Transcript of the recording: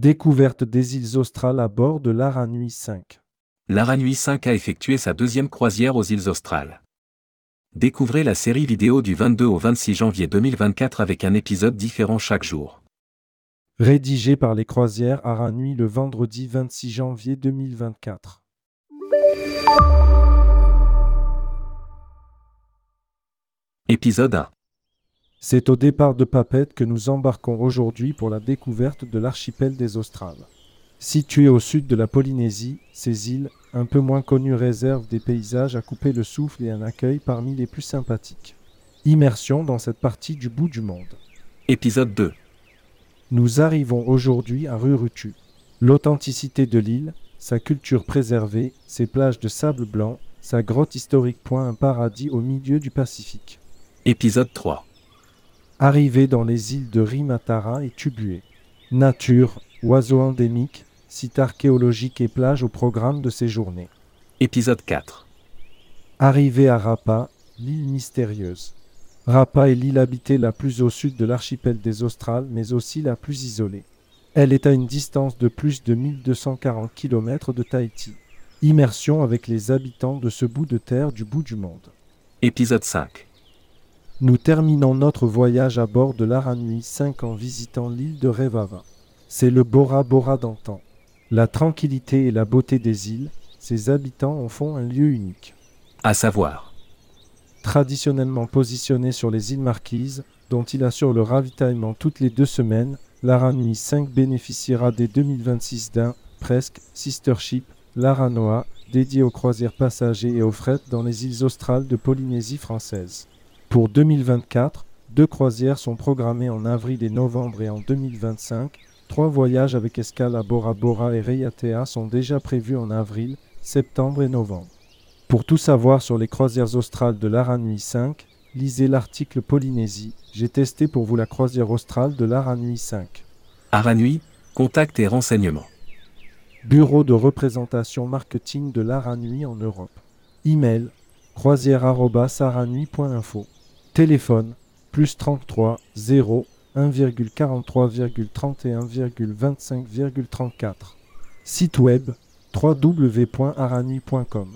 Découverte des îles australes à bord de l'Aranui 5. L'Aranui 5 a effectué sa deuxième croisière aux îles australes. Découvrez la série vidéo du 22 au 26 janvier 2024 avec un épisode différent chaque jour. Rédigé par les croisières Aranui le vendredi 26 janvier 2024. Épisode 1. C'est au départ de Papette que nous embarquons aujourd'hui pour la découverte de l'archipel des Australes. Situé au sud de la Polynésie, ces îles, un peu moins connues, réservent des paysages à couper le souffle et un accueil parmi les plus sympathiques. Immersion dans cette partie du bout du monde. Épisode 2. Nous arrivons aujourd'hui à Rurutu. L'authenticité de l'île, sa culture préservée, ses plages de sable blanc, sa grotte historique point un paradis au milieu du Pacifique. Épisode 3. Arrivé dans les îles de Rimatara et Tubué. Nature, oiseaux endémiques, sites archéologiques et plages au programme de ces journées. Épisode 4. Arrivé à Rapa, l'île mystérieuse. Rapa est l'île habitée la plus au sud de l'archipel des Australes, mais aussi la plus isolée. Elle est à une distance de plus de 1240 km de Tahiti. Immersion avec les habitants de ce bout de terre du bout du monde. Épisode 5. Nous terminons notre voyage à bord de l'Aranui 5 en visitant l'île de Revava. C'est le Bora Bora d'antan. La tranquillité et la beauté des îles, ses habitants en font un lieu unique. À savoir. Traditionnellement positionné sur les îles Marquises, dont il assure le ravitaillement toutes les deux semaines, l'Aranui 5 bénéficiera dès 2026 d'un, presque, sister ship, l'Aranoa, dédié aux croisières passagers et aux fret dans les îles australes de Polynésie française. Pour 2024, deux croisières sont programmées en avril et novembre et en 2025. Trois voyages avec escale à Bora Bora et Reiatea sont déjà prévus en avril, septembre et novembre. Pour tout savoir sur les croisières australes de l'Aranui 5, lisez l'article Polynésie. J'ai testé pour vous la croisière australe de l'Aranui 5. Aranui, contact et renseignements. Bureau de représentation marketing de l'Aranui en Europe. Email croisière.aranui.info. Téléphone plus 33 0 1,43,31,25,34. Site web www.aranui.com